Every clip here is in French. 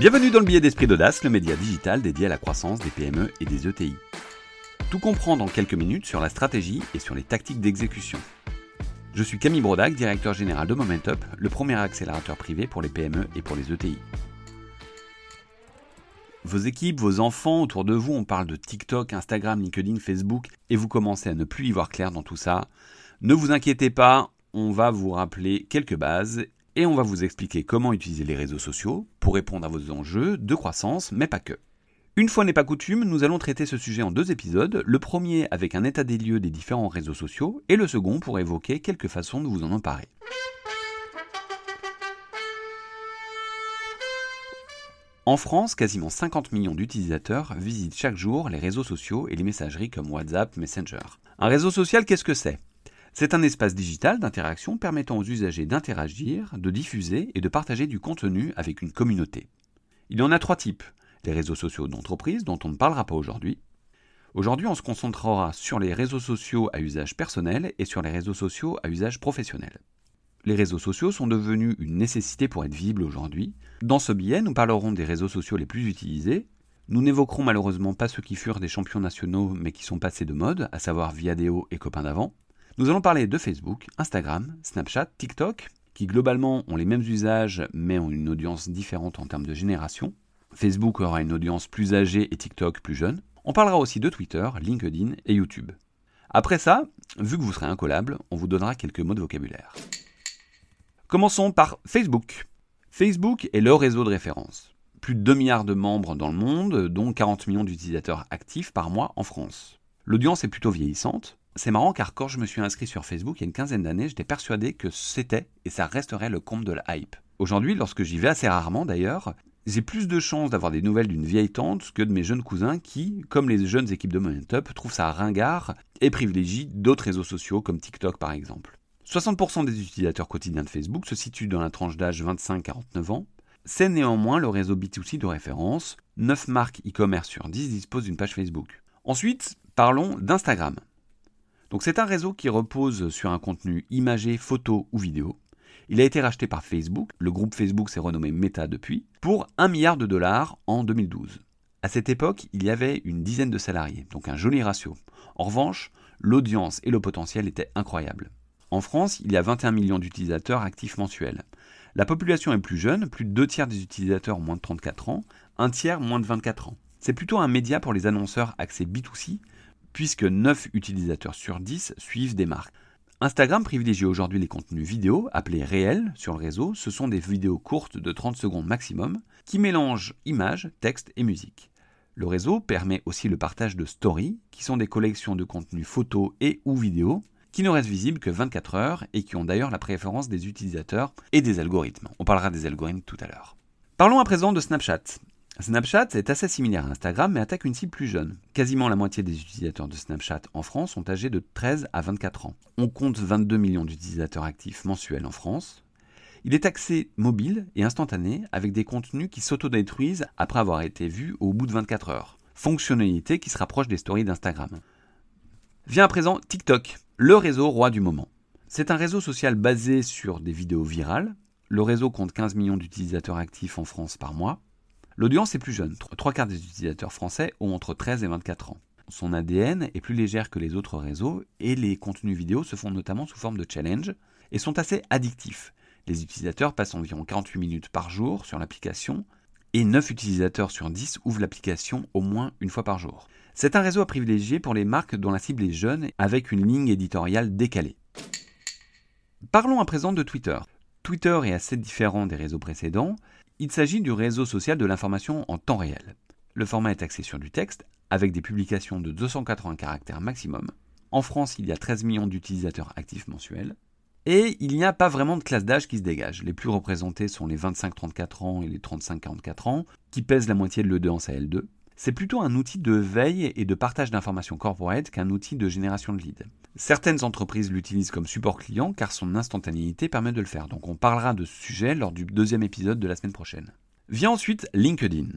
Bienvenue dans le billet d'esprit d'audace, le média digital dédié à la croissance des PME et des ETI. Tout comprendre en quelques minutes sur la stratégie et sur les tactiques d'exécution. Je suis Camille Brodac, directeur général de Momentup, le premier accélérateur privé pour les PME et pour les ETI. Vos équipes, vos enfants autour de vous, on parle de TikTok, Instagram, LinkedIn, Facebook, et vous commencez à ne plus y voir clair dans tout ça. Ne vous inquiétez pas, on va vous rappeler quelques bases et on va vous expliquer comment utiliser les réseaux sociaux pour répondre à vos enjeux de croissance, mais pas que. Une fois n'est pas coutume, nous allons traiter ce sujet en deux épisodes, le premier avec un état des lieux des différents réseaux sociaux et le second pour évoquer quelques façons de vous en emparer. En France, quasiment 50 millions d'utilisateurs visitent chaque jour les réseaux sociaux et les messageries comme WhatsApp, Messenger. Un réseau social, qu'est-ce que c'est? C'est un espace digital d'interaction permettant aux usagers d'interagir, de diffuser et de partager du contenu avec une communauté. Il y en a trois types. Les réseaux sociaux d'entreprise, dont on ne parlera pas aujourd'hui. Aujourd'hui, on se concentrera sur les réseaux sociaux à usage personnel et sur les réseaux sociaux à usage professionnel. Les réseaux sociaux sont devenus une nécessité pour être visibles aujourd'hui. Dans ce billet, nous parlerons des réseaux sociaux les plus utilisés. Nous n'évoquerons malheureusement pas ceux qui furent des champions nationaux mais qui sont passés de mode, à savoir Viadeo et Copains d'avant. Nous allons parler de Facebook, Instagram, Snapchat, TikTok, qui globalement ont les mêmes usages mais ont une audience différente en termes de génération. Facebook aura une audience plus âgée et TikTok plus jeune. On parlera aussi de Twitter, LinkedIn et YouTube. Après ça, vu que vous serez incollable, on vous donnera quelques mots de vocabulaire. Commençons par Facebook. Facebook est le réseau de référence. Plus de 2 milliards de membres dans le monde, dont 40 millions d'utilisateurs actifs par mois en France. L'audience est plutôt vieillissante, c'est marrant car quand je me suis inscrit sur Facebook il y a une quinzaine d'années, j'étais persuadé que c'était et ça resterait le compte de la hype. Aujourd'hui, lorsque j'y vais assez rarement d'ailleurs, j'ai plus de chances d'avoir des nouvelles d'une vieille tante que de mes jeunes cousins qui, comme les jeunes équipes de Momentup, trouvent ça ringard et privilégient d'autres réseaux sociaux comme TikTok par exemple. 60% des utilisateurs quotidiens de Facebook se situent dans la tranche d'âge 25-49 ans. C'est néanmoins le réseau B2C de référence. 9 marques e-commerce sur 10 disposent d'une page Facebook. Ensuite, parlons d'Instagram. Donc c'est un réseau qui repose sur un contenu imagé, photo ou vidéo. Il a été racheté par Facebook, le groupe Facebook s'est renommé Meta depuis, pour 1 milliard de dollars en 2012. À cette époque, il y avait une dizaine de salariés, donc un joli ratio. En revanche, l'audience et le potentiel étaient incroyables. En France, il y a 21 millions d'utilisateurs actifs mensuels. La population est plus jeune, plus de deux tiers des utilisateurs ont moins de 34 ans, un tiers moins de 24 ans. C'est plutôt un média pour les annonceurs axés B2C, puisque 9 utilisateurs sur 10 suivent des marques. Instagram privilégie aujourd'hui les contenus vidéo, appelés réels sur le réseau. Ce sont des vidéos courtes de 30 secondes maximum, qui mélangent images, texte et musique. Le réseau permet aussi le partage de stories, qui sont des collections de contenus photos et ou vidéos, qui ne restent visibles que 24 heures et qui ont d'ailleurs la préférence des utilisateurs et des algorithmes. On parlera des algorithmes tout à l'heure. Parlons à présent de Snapchat. Snapchat est assez similaire à Instagram mais attaque une cible plus jeune. Quasiment la moitié des utilisateurs de Snapchat en France sont âgés de 13 à 24 ans. On compte 22 millions d'utilisateurs actifs mensuels en France. Il est axé mobile et instantané avec des contenus qui s'autodétruisent après avoir été vus au bout de 24 heures. Fonctionnalité qui se rapproche des stories d'Instagram. Vient à présent TikTok, le réseau roi du moment. C'est un réseau social basé sur des vidéos virales. Le réseau compte 15 millions d'utilisateurs actifs en France par mois. L'audience est plus jeune. Trois quarts des utilisateurs français ont entre 13 et 24 ans. Son ADN est plus légère que les autres réseaux et les contenus vidéo se font notamment sous forme de challenge et sont assez addictifs. Les utilisateurs passent environ 48 minutes par jour sur l'application et 9 utilisateurs sur 10 ouvrent l'application au moins une fois par jour. C'est un réseau à privilégier pour les marques dont la cible est jeune avec une ligne éditoriale décalée. Parlons à présent de Twitter. Twitter est assez différent des réseaux précédents. Il s'agit du réseau social de l'information en temps réel. Le format est axé sur du texte, avec des publications de 280 caractères maximum. En France, il y a 13 millions d'utilisateurs actifs mensuels. Et il n'y a pas vraiment de classe d'âge qui se dégage. Les plus représentés sont les 25-34 ans et les 35-44 ans, qui pèsent la moitié de l'audience à L2. C'est plutôt un outil de veille et de partage d'informations corporate qu'un outil de génération de leads. Certaines entreprises l'utilisent comme support client car son instantanéité permet de le faire. Donc on parlera de ce sujet lors du deuxième épisode de la semaine prochaine. Vient ensuite LinkedIn.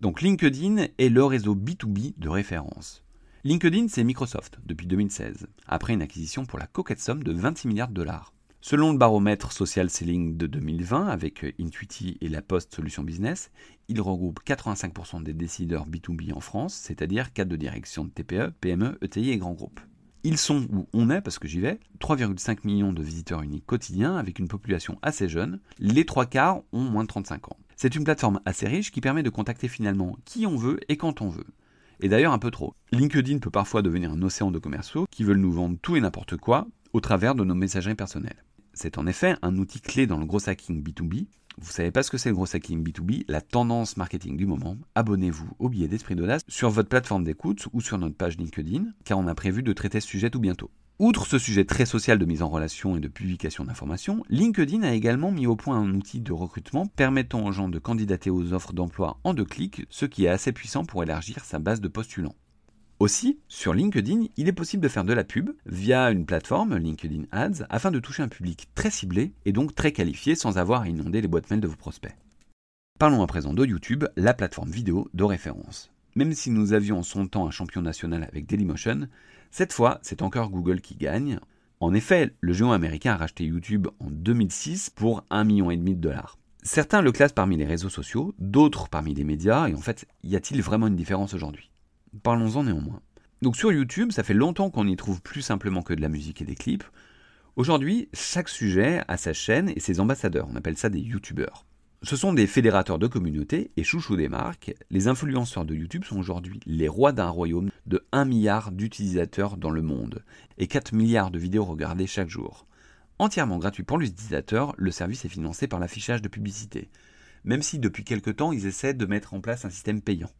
Donc LinkedIn est le réseau B2B de référence. LinkedIn, c'est Microsoft depuis 2016, après une acquisition pour la coquette somme de 26 milliards de dollars. Selon le baromètre Social Selling de 2020 avec Intuiti et la Post Solution Business, il regroupe 85% des décideurs B2B en France, c'est-à-dire cadres de direction de TPE, PME, ETI et grands groupes. Ils sont où on est, parce que j'y vais, 3,5 millions de visiteurs uniques quotidiens avec une population assez jeune. Les trois quarts ont moins de 35 ans. C'est une plateforme assez riche qui permet de contacter finalement qui on veut et quand on veut. Et d'ailleurs un peu trop. LinkedIn peut parfois devenir un océan de commerciaux qui veulent nous vendre tout et n'importe quoi au travers de nos messageries personnelles. C'est en effet un outil clé dans le gros hacking B2B. Vous savez pas ce que c'est le gros hacking B2B, la tendance marketing du moment. Abonnez-vous au billet d'esprit d'audace sur votre plateforme d'écoute ou sur notre page LinkedIn, car on a prévu de traiter ce sujet tout bientôt. Outre ce sujet très social de mise en relation et de publication d'informations, LinkedIn a également mis au point un outil de recrutement permettant aux gens de candidater aux offres d'emploi en deux clics, ce qui est assez puissant pour élargir sa base de postulants. Aussi, sur LinkedIn, il est possible de faire de la pub via une plateforme, LinkedIn Ads, afin de toucher un public très ciblé et donc très qualifié sans avoir à inonder les boîtes mail de vos prospects. Parlons à présent de YouTube, la plateforme vidéo de référence. Même si nous avions en son temps un champion national avec Dailymotion, cette fois, c'est encore Google qui gagne. En effet, le géant américain a racheté YouTube en 2006 pour 1,5 million de dollars. Certains le classent parmi les réseaux sociaux, d'autres parmi les médias, et en fait, y a-t-il vraiment une différence aujourd'hui? Parlons-en néanmoins. Donc sur YouTube, ça fait longtemps qu'on n'y trouve plus simplement que de la musique et des clips. Aujourd'hui, chaque sujet a sa chaîne et ses ambassadeurs, on appelle ça des YouTubeurs. Ce sont des fédérateurs de communautés et chouchous des marques. Les influenceurs de YouTube sont aujourd'hui les rois d'un royaume de 1 milliard d'utilisateurs dans le monde et 4 milliards de vidéos regardées chaque jour. Entièrement gratuit pour l'utilisateur, le service est financé par l'affichage de publicité, même si depuis quelque temps ils essaient de mettre en place un système payant.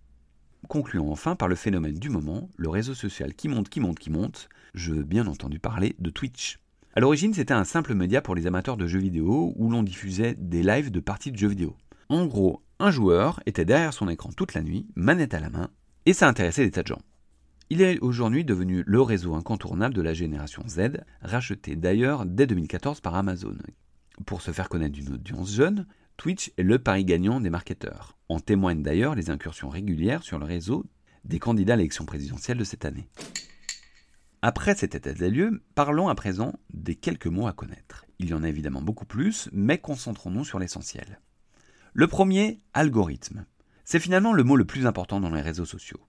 Concluons enfin par le phénomène du moment, le réseau social qui monte, qui monte, qui monte. Je veux bien entendu parler de Twitch. À l'origine, c'était un simple média pour les amateurs de jeux vidéo où l'on diffusait des lives de parties de jeux vidéo. En gros, un joueur était derrière son écran toute la nuit, manette à la main, et ça intéressait des tas de gens. Il est aujourd'hui devenu le réseau incontournable de la génération Z, racheté d'ailleurs dès 2014 par Amazon. Pour se faire connaître d'une audience jeune, Twitch est le pari gagnant des marketeurs. En témoignent d'ailleurs les incursions régulières sur le réseau des candidats à l'élection présidentielle de cette année. Après cet état des lieux, parlons à présent des quelques mots à connaître. Il y en a évidemment beaucoup plus, mais concentrons-nous sur l'essentiel. Le premier, algorithme. C'est finalement le mot le plus important dans les réseaux sociaux.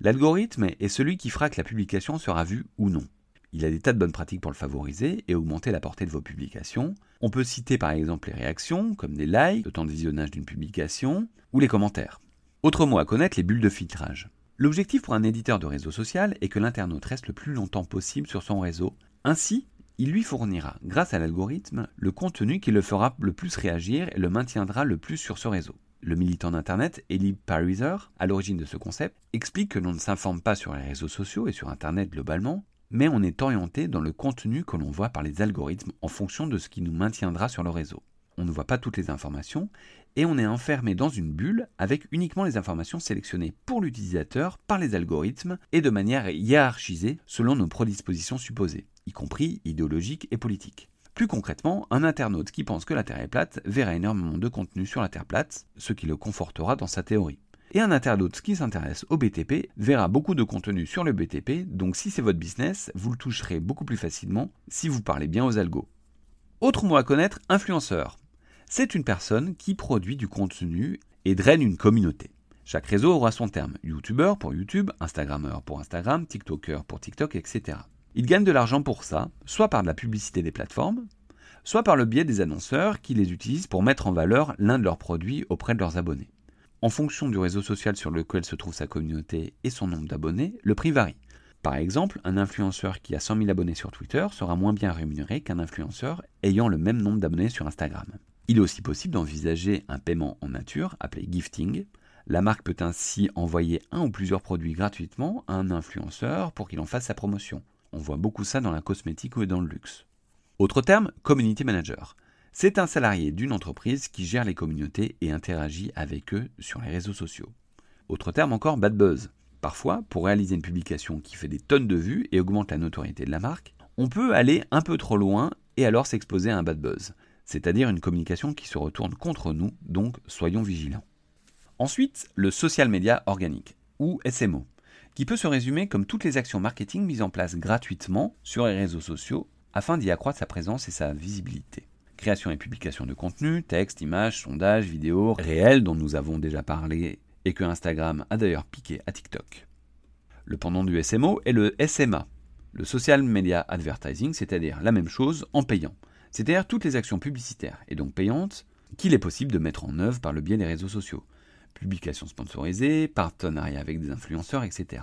L'algorithme est celui qui fera que la publication sera vue ou non. Il a des tas de bonnes pratiques pour le favoriser et augmenter la portée de vos publications. On peut citer par exemple les réactions, comme des likes, le temps de visionnage d'une publication, ou les commentaires. Autre mot à connaître, les bulles de filtrage. L'objectif pour un éditeur de réseau social est que l'internaute reste le plus longtemps possible sur son réseau. Ainsi, il lui fournira, grâce à l'algorithme, le contenu qui le fera le plus réagir et le maintiendra le plus sur ce réseau. Le militant d'Internet, Eli Pariser, à l'origine de ce concept, explique que l'on ne s'informe pas sur les réseaux sociaux et sur Internet globalement, mais on est orienté dans le contenu que l'on voit par les algorithmes en fonction de ce qui nous maintiendra sur le réseau. On ne voit pas toutes les informations et on est enfermé dans une bulle avec uniquement les informations sélectionnées pour l'utilisateur par les algorithmes et de manière hiérarchisée selon nos prédispositions supposées, y compris idéologiques et politiques. Plus concrètement, un internaute qui pense que la Terre est plate verra énormément de contenu sur la Terre plate, ce qui le confortera dans sa théorie. Et un internaute qui s'intéresse au BTP verra beaucoup de contenu sur le BTP, donc si c'est votre business, vous le toucherez beaucoup plus facilement si vous parlez bien aux algos. Autre mot à connaître, influenceur c'est une personne qui produit du contenu et draine une communauté. Chaque réseau aura son terme. YouTuber pour YouTube, Instagrammeur pour Instagram, TikToker pour TikTok, etc. Ils gagnent de l'argent pour ça, soit par de la publicité des plateformes, soit par le biais des annonceurs qui les utilisent pour mettre en valeur l'un de leurs produits auprès de leurs abonnés. En fonction du réseau social sur lequel se trouve sa communauté et son nombre d'abonnés, le prix varie. Par exemple, un influenceur qui a 100 000 abonnés sur Twitter sera moins bien rémunéré qu'un influenceur ayant le même nombre d'abonnés sur Instagram. Il est aussi possible d'envisager un paiement en nature appelé gifting. La marque peut ainsi envoyer un ou plusieurs produits gratuitement à un influenceur pour qu'il en fasse sa promotion. On voit beaucoup ça dans la cosmétique ou dans le luxe. Autre terme, community manager. C'est un salarié d'une entreprise qui gère les communautés et interagit avec eux sur les réseaux sociaux. Autre terme encore, bad buzz. Parfois, pour réaliser une publication qui fait des tonnes de vues et augmente la notoriété de la marque, on peut aller un peu trop loin et alors s'exposer à un bad buzz c'est-à-dire une communication qui se retourne contre nous, donc soyons vigilants. Ensuite, le social media organique, ou SMO, qui peut se résumer comme toutes les actions marketing mises en place gratuitement sur les réseaux sociaux afin d'y accroître sa présence et sa visibilité. Création et publication de contenu, texte, images, sondages, vidéos, réels dont nous avons déjà parlé et que Instagram a d'ailleurs piqué à TikTok. Le pendant du SMO est le SMA, le Social Media Advertising, c'est-à-dire la même chose en payant, c'est-à-dire toutes les actions publicitaires et donc payantes qu'il est possible de mettre en œuvre par le biais des réseaux sociaux, publications sponsorisées, partenariats avec des influenceurs, etc.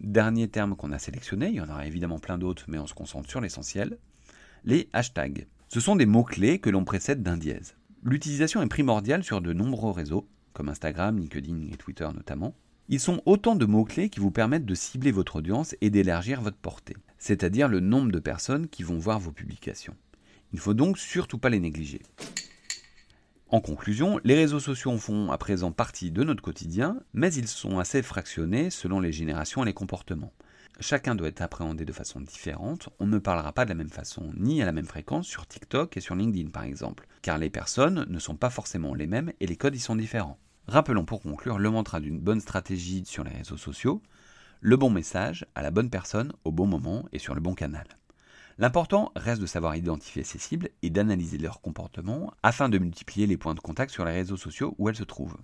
Dernier terme qu'on a sélectionné, il y en aura évidemment plein d'autres, mais on se concentre sur l'essentiel, les hashtags. Ce sont des mots-clés que l'on précède d'un dièse. L'utilisation est primordiale sur de nombreux réseaux, comme Instagram, LinkedIn et Twitter notamment. Ils sont autant de mots-clés qui vous permettent de cibler votre audience et d'élargir votre portée, c'est-à-dire le nombre de personnes qui vont voir vos publications. Il ne faut donc surtout pas les négliger. En conclusion, les réseaux sociaux font à présent partie de notre quotidien, mais ils sont assez fractionnés selon les générations et les comportements. Chacun doit être appréhendé de façon différente, on ne parlera pas de la même façon ni à la même fréquence sur TikTok et sur LinkedIn par exemple, car les personnes ne sont pas forcément les mêmes et les codes y sont différents. Rappelons pour conclure le mantra d'une bonne stratégie sur les réseaux sociaux, le bon message à la bonne personne au bon moment et sur le bon canal. L'important reste de savoir identifier ces cibles et d'analyser leur comportement afin de multiplier les points de contact sur les réseaux sociaux où elles se trouvent.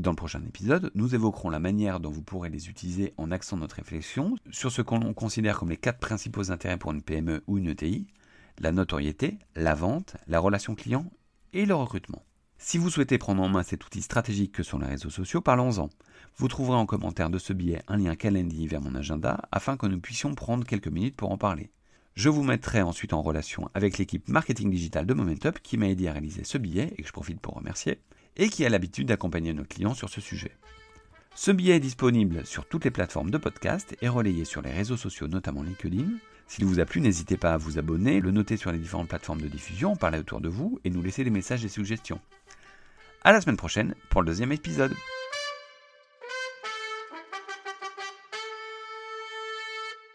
Dans le prochain épisode, nous évoquerons la manière dont vous pourrez les utiliser en axant notre réflexion sur ce qu'on considère comme les quatre principaux intérêts pour une PME ou une ETI, la notoriété, la vente, la relation client et le recrutement. Si vous souhaitez prendre en main cet outil stratégique que sont les réseaux sociaux, parlons-en. Vous trouverez en commentaire de ce billet un lien calendrier vers mon agenda afin que nous puissions prendre quelques minutes pour en parler. Je vous mettrai ensuite en relation avec l'équipe marketing digital de Momentup qui m'a aidé à réaliser ce billet et que je profite pour remercier, et qui a l'habitude d'accompagner nos clients sur ce sujet. Ce billet est disponible sur toutes les plateformes de podcast et relayé sur les réseaux sociaux, notamment LinkedIn. S'il vous a plu, n'hésitez pas à vous abonner, le noter sur les différentes plateformes de diffusion, parler autour de vous et nous laisser des messages et suggestions. À la semaine prochaine pour le deuxième épisode.